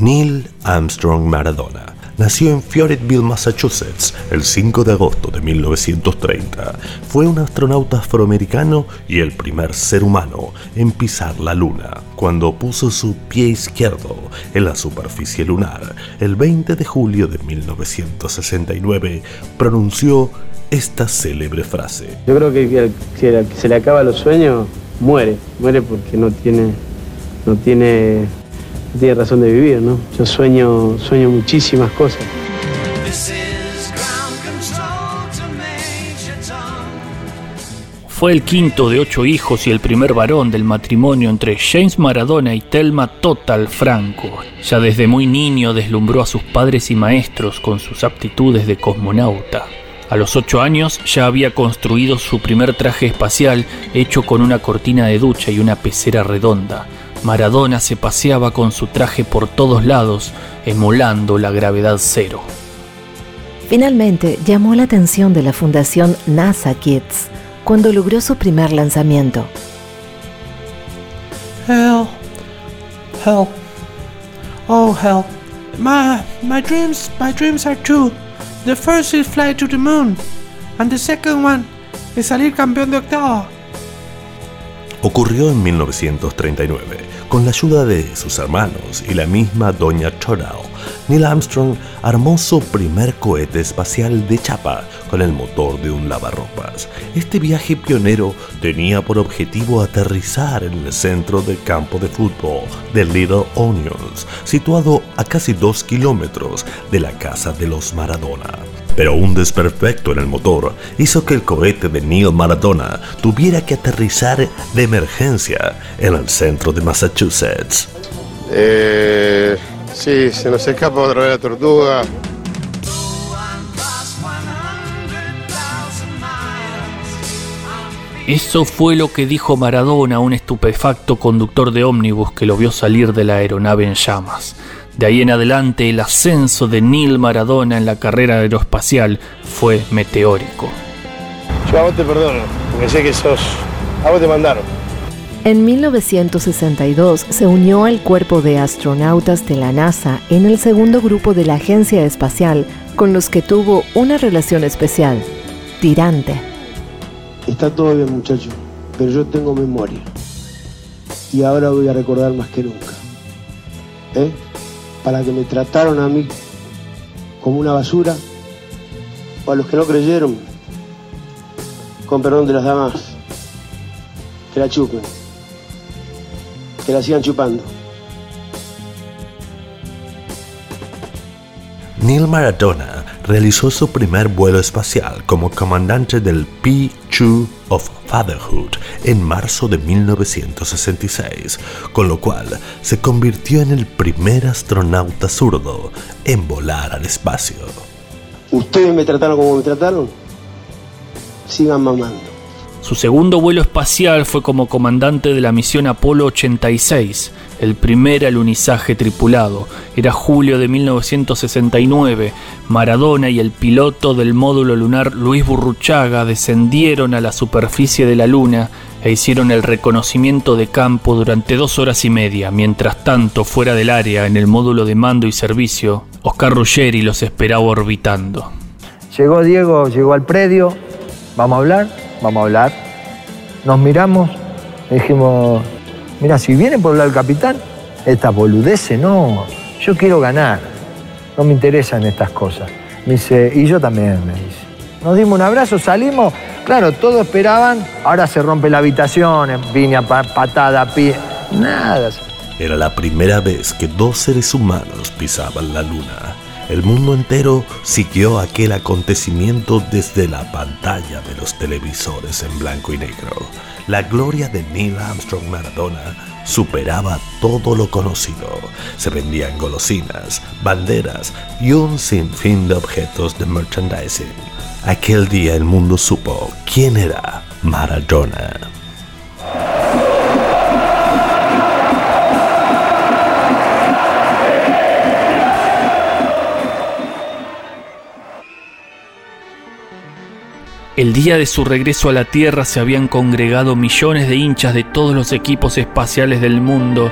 Neil Armstrong Maradona nació en Fayetteville, Massachusetts, el 5 de agosto de 1930. Fue un astronauta afroamericano y el primer ser humano en pisar la Luna, cuando puso su pie izquierdo en la superficie lunar. El 20 de julio de 1969 pronunció esta célebre frase. Yo creo que si se le acaba los sueños, muere. Muere porque no tiene, no tiene tiene razón de vivir, ¿no? Yo sueño, sueño muchísimas cosas. Fue el quinto de ocho hijos y el primer varón del matrimonio entre James Maradona y Telma Total Franco. Ya desde muy niño deslumbró a sus padres y maestros con sus aptitudes de cosmonauta. A los ocho años ya había construido su primer traje espacial hecho con una cortina de ducha y una pecera redonda. Maradona se paseaba con su traje por todos lados, emulando la gravedad cero. Finalmente llamó la atención de la fundación NASA Kids cuando logró su primer lanzamiento. Hell, hell, oh hell, my my dreams, my dreams are two. The first is fly to the moon, and the second one is salir campeón de octavo. Ocurrió en 1939 con la ayuda de sus hermanos y la misma Doña Chorao, Neil Armstrong armó su primer cohete espacial de chapa con el motor de un lavarropas. Este viaje pionero tenía por objetivo aterrizar en el centro del campo de fútbol de Little Onions, situado a casi dos kilómetros de la casa de los Maradona. Pero un desperfecto en el motor hizo que el cohete de Neil Maradona tuviera que aterrizar de emergencia en el centro de Massachusetts. Eh, sí, se nos escapa otra vez la tortuga. Eso fue lo que dijo Maradona a un estupefacto conductor de ómnibus que lo vio salir de la aeronave en llamas. De ahí en adelante el ascenso de Neil Maradona en la carrera aeroespacial fue meteórico. Yo a vos te perdono, porque sé que sos... A vos te mandaron. En 1962 se unió al cuerpo de astronautas de la NASA en el segundo grupo de la Agencia Espacial con los que tuvo una relación especial, tirante. Está todo bien muchacho, pero yo tengo memoria. Y ahora voy a recordar más que nunca. ¿Eh? Para que me trataron a mí como una basura, o a los que no creyeron, con perdón de las damas, que la chupen, que la sigan chupando. Neil Maradona realizó su primer vuelo espacial como comandante del P-2 of Fatherhood en marzo de 1966, con lo cual se convirtió en el primer astronauta zurdo en volar al espacio. ¿Ustedes me trataron como me trataron? Sigan mamando. Su segundo vuelo espacial fue como comandante de la misión Apolo 86, el primer alunizaje tripulado. Era julio de 1969. Maradona y el piloto del módulo lunar Luis Burruchaga descendieron a la superficie de la Luna e hicieron el reconocimiento de campo durante dos horas y media. Mientras tanto, fuera del área, en el módulo de mando y servicio, Oscar Ruggeri los esperaba orbitando. Llegó Diego, llegó al predio. ¿Vamos a hablar? Vamos a hablar. Nos miramos, dijimos, Mira, si viene por hablar el capitán, esta boludece, no. Yo quiero ganar. No me interesan estas cosas. Me dice, y yo también, me dice. Nos dimos un abrazo, salimos. Claro, todos esperaban. Ahora se rompe la habitación, viña, patada, pie. Nada. Era la primera vez que dos seres humanos pisaban la luna. El mundo entero siguió aquel acontecimiento desde la pantalla de los televisores en blanco y negro. La gloria de Neil Armstrong Maradona superaba todo lo conocido. Se vendían golosinas, banderas y un sinfín de objetos de merchandising. Aquel día el mundo supo quién era Maradona. El día de su regreso a la Tierra se habían congregado millones de hinchas de todos los equipos espaciales del mundo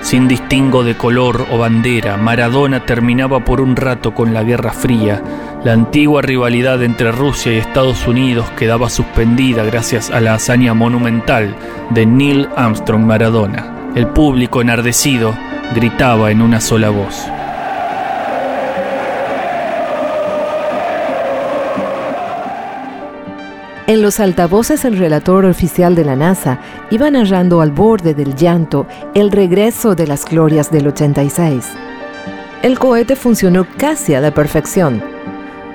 Sin distingo de color o bandera, Maradona terminaba por un rato con la Guerra Fría. La antigua rivalidad entre Rusia y Estados Unidos quedaba suspendida gracias a la hazaña monumental de Neil Armstrong Maradona. El público enardecido gritaba en una sola voz. En los altavoces el relator oficial de la NASA iba narrando al borde del llanto el regreso de las glorias del 86. El cohete funcionó casi a la perfección,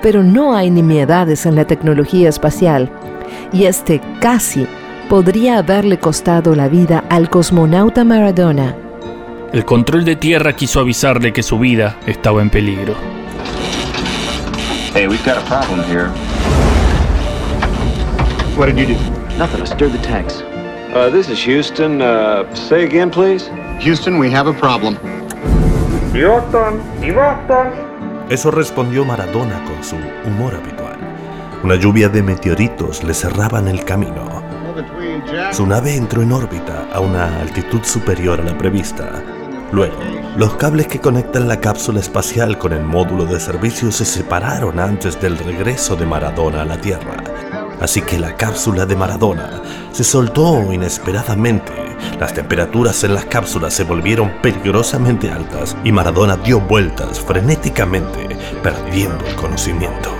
pero no hay nimiedades en la tecnología espacial, y este casi podría haberle costado la vida al cosmonauta Maradona. El control de tierra quiso avisarle que su vida estaba en peligro. Hey, we've got a problem here. What did you do? Nothing. I stirred the tanks. Uh, this is Houston. Uh, say again, please. Houston, we have a problem. Houston, Boston. Eso respondió Maradona con su humor habitual. Una lluvia de meteoritos le cerraban el camino. Su nave entró en órbita a una altitud superior a la prevista. Luego, los cables que conectan la cápsula espacial con el módulo de servicio se separaron antes del regreso de Maradona a la Tierra. Así que la cápsula de Maradona se soltó inesperadamente. Las temperaturas en las cápsulas se volvieron peligrosamente altas y Maradona dio vueltas frenéticamente, perdiendo el conocimiento.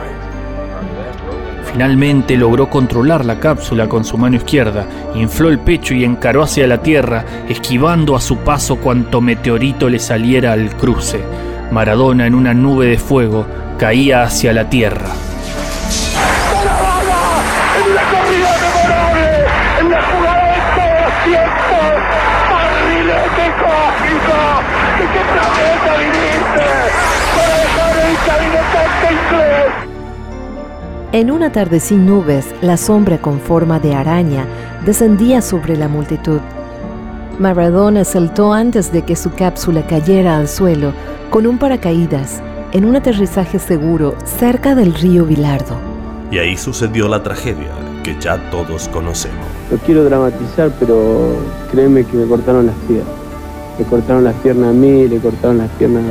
Finalmente logró controlar la cápsula con su mano izquierda, infló el pecho y encaró hacia la Tierra, esquivando a su paso cuanto meteorito le saliera al cruce. Maradona en una nube de fuego caía hacia la Tierra. En una tarde sin nubes, la sombra con forma de araña descendía sobre la multitud. Maradona saltó antes de que su cápsula cayera al suelo con un paracaídas en un aterrizaje seguro cerca del río Bilardo. Y ahí sucedió la tragedia que ya todos conocemos. No quiero dramatizar, pero créeme que me cortaron las piernas. Le cortaron las piernas a mí, le cortaron las piernas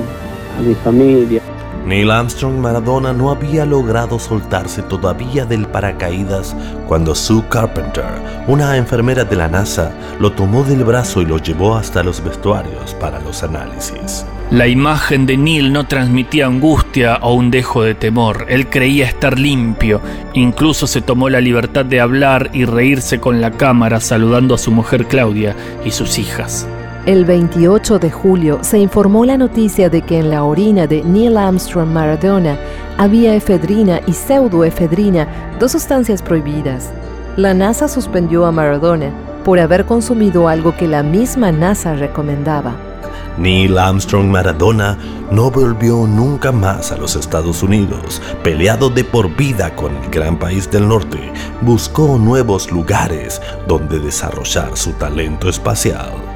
a mi familia. Neil Armstrong Maradona no había logrado soltarse todavía del paracaídas cuando Sue Carpenter, una enfermera de la NASA, lo tomó del brazo y lo llevó hasta los vestuarios para los análisis. La imagen de Neil no transmitía angustia o un dejo de temor. Él creía estar limpio. Incluso se tomó la libertad de hablar y reírse con la cámara saludando a su mujer Claudia y sus hijas. El 28 de julio se informó la noticia de que en la orina de Neil Armstrong Maradona había efedrina y pseudoefedrina, dos sustancias prohibidas. La NASA suspendió a Maradona por haber consumido algo que la misma NASA recomendaba. Neil Armstrong Maradona no volvió nunca más a los Estados Unidos. Peleado de por vida con el gran país del norte, buscó nuevos lugares donde desarrollar su talento espacial.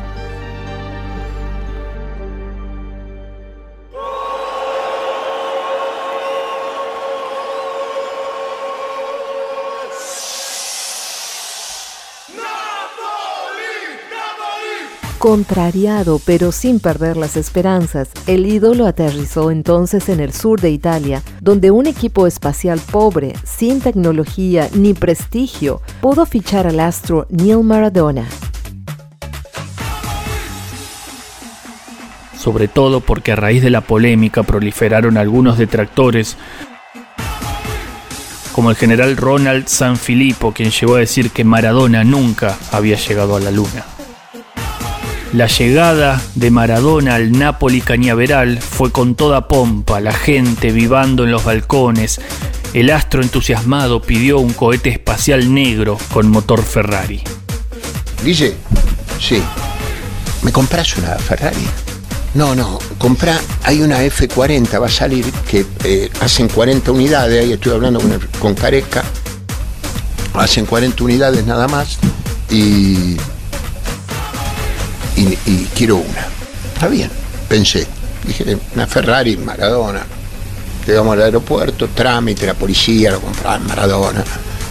Contrariado pero sin perder las esperanzas, el ídolo aterrizó entonces en el sur de Italia, donde un equipo espacial pobre, sin tecnología ni prestigio, pudo fichar al astro Neil Maradona. Sobre todo porque a raíz de la polémica proliferaron algunos detractores, como el general Ronald Sanfilippo, quien llegó a decir que Maradona nunca había llegado a la luna. La llegada de Maradona al Napoli cañaveral fue con toda pompa, la gente vivando en los balcones. El astro entusiasmado pidió un cohete espacial negro con motor Ferrari. Guille, sí. ¿Me compras una Ferrari? No, no, compra, hay una F40, va a salir, que eh, hacen 40 unidades, ahí estoy hablando con, con Careca, hacen 40 unidades nada más y, y, quiero una. Está bien, pensé. Dije, una Ferrari, Maradona. Llegamos al aeropuerto, trámite, la policía, lo compraban Maradona.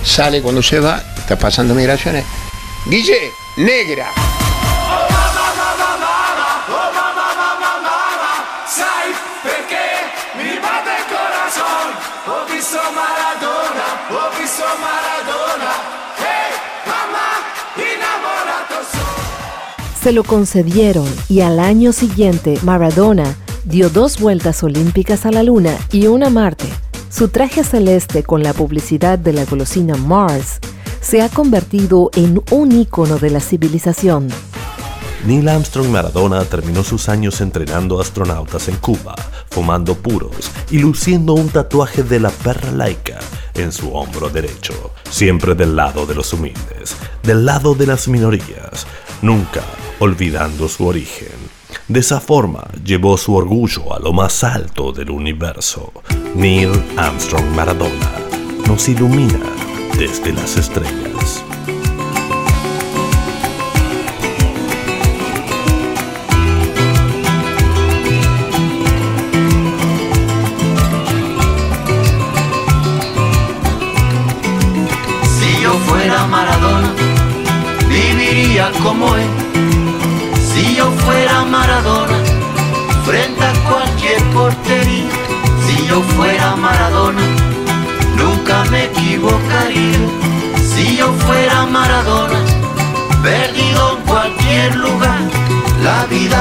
Sale cuando se va, está pasando migraciones. Guille, negra. Se lo concedieron y al año siguiente Maradona dio dos vueltas olímpicas a la Luna y una a Marte. Su traje celeste con la publicidad de la golosina Mars se ha convertido en un ícono de la civilización. Neil Armstrong Maradona terminó sus años entrenando astronautas en Cuba, fumando puros y luciendo un tatuaje de la perra laica en su hombro derecho, siempre del lado de los humildes, del lado de las minorías, nunca olvidando su origen. De esa forma llevó su orgullo a lo más alto del universo. Neil Armstrong Maradona nos ilumina desde las estrellas.